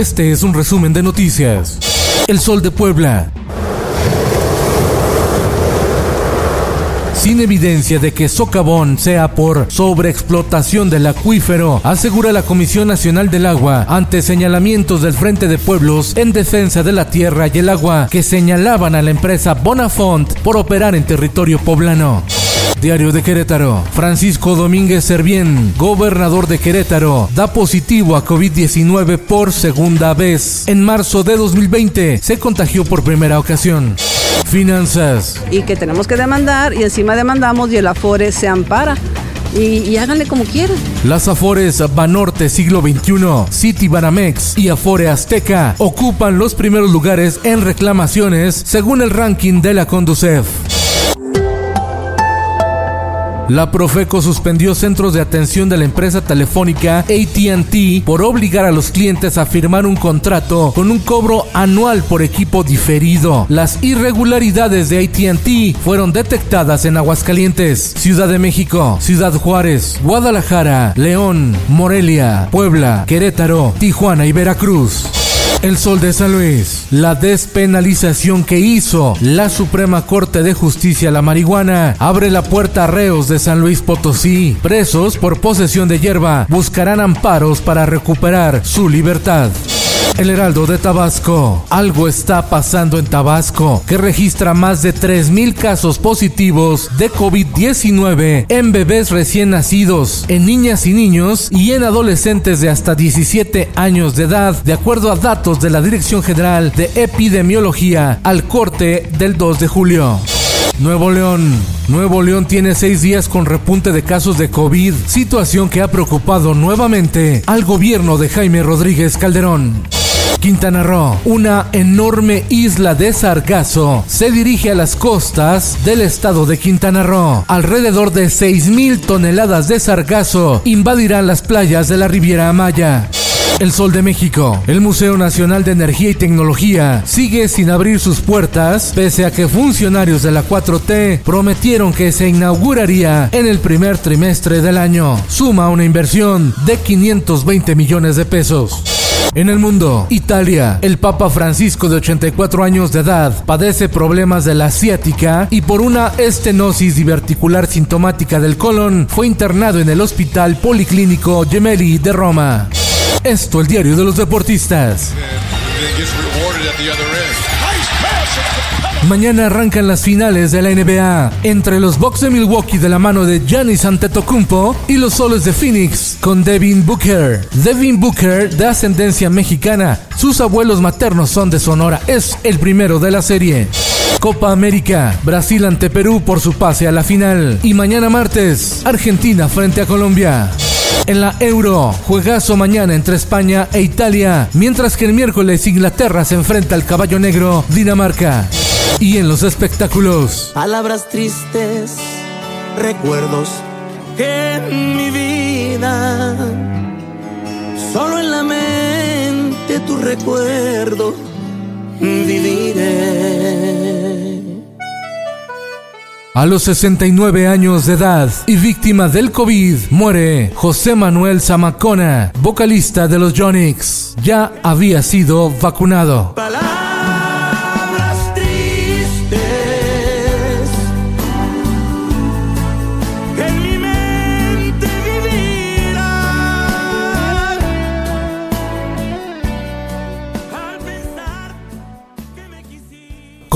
Este es un resumen de noticias. El Sol de Puebla. Sin evidencia de que socavón sea por sobreexplotación del acuífero, asegura la Comisión Nacional del Agua ante señalamientos del Frente de Pueblos en defensa de la tierra y el agua que señalaban a la empresa Bonafont por operar en territorio poblano. Diario de Querétaro. Francisco Domínguez Servién, gobernador de Querétaro, da positivo a COVID-19 por segunda vez. En marzo de 2020 se contagió por primera ocasión. Finanzas. Y que tenemos que demandar y encima demandamos y el Afore se ampara. Y, y, háganle como quieran. Las Afores Banorte siglo XXI, City Banamex y Afore Azteca ocupan los primeros lugares en reclamaciones según el ranking de la Conducef. La Profeco suspendió centros de atención de la empresa telefónica ATT por obligar a los clientes a firmar un contrato con un cobro anual por equipo diferido. Las irregularidades de ATT fueron detectadas en Aguascalientes, Ciudad de México, Ciudad Juárez, Guadalajara, León, Morelia, Puebla, Querétaro, Tijuana y Veracruz. El Sol de San Luis. La despenalización que hizo la Suprema Corte de Justicia a la marihuana abre la puerta a reos de San Luis Potosí. Presos por posesión de hierba buscarán amparos para recuperar su libertad. El Heraldo de Tabasco. Algo está pasando en Tabasco, que registra más de 3.000 casos positivos de COVID-19 en bebés recién nacidos, en niñas y niños y en adolescentes de hasta 17 años de edad, de acuerdo a datos de la Dirección General de Epidemiología al corte del 2 de julio. Nuevo León. Nuevo León tiene seis días con repunte de casos de COVID, situación que ha preocupado nuevamente al gobierno de Jaime Rodríguez Calderón. Quintana Roo, una enorme isla de sargazo, se dirige a las costas del estado de Quintana Roo. Alrededor de 6.000 toneladas de sargazo invadirán las playas de la Riviera Maya. El Sol de México. El Museo Nacional de Energía y Tecnología sigue sin abrir sus puertas, pese a que funcionarios de la 4T prometieron que se inauguraría en el primer trimestre del año. Suma una inversión de 520 millones de pesos. En el mundo, Italia, el Papa Francisco de 84 años de edad padece problemas de la asiática y por una estenosis diverticular sintomática del colon fue internado en el Hospital Policlínico Gemelli de Roma. Esto el diario de los deportistas. Mañana arrancan las finales de la NBA entre los Bucks de Milwaukee de la mano de Giannis Antetokounmpo y los Soles de Phoenix con Devin Booker. Devin Booker de ascendencia mexicana, sus abuelos maternos son de Sonora, es el primero de la serie. Copa América, Brasil ante Perú por su pase a la final y mañana martes, Argentina frente a Colombia. En la Euro, juegazo mañana entre España e Italia, mientras que el miércoles Inglaterra se enfrenta al caballo negro Dinamarca. Y en los espectáculos. Palabras tristes, recuerdos en mi vida, solo en la mente tu recuerdo viviré. A los 69 años de edad y víctima del COVID, muere José Manuel Zamacona, vocalista de los Jonix. Ya había sido vacunado.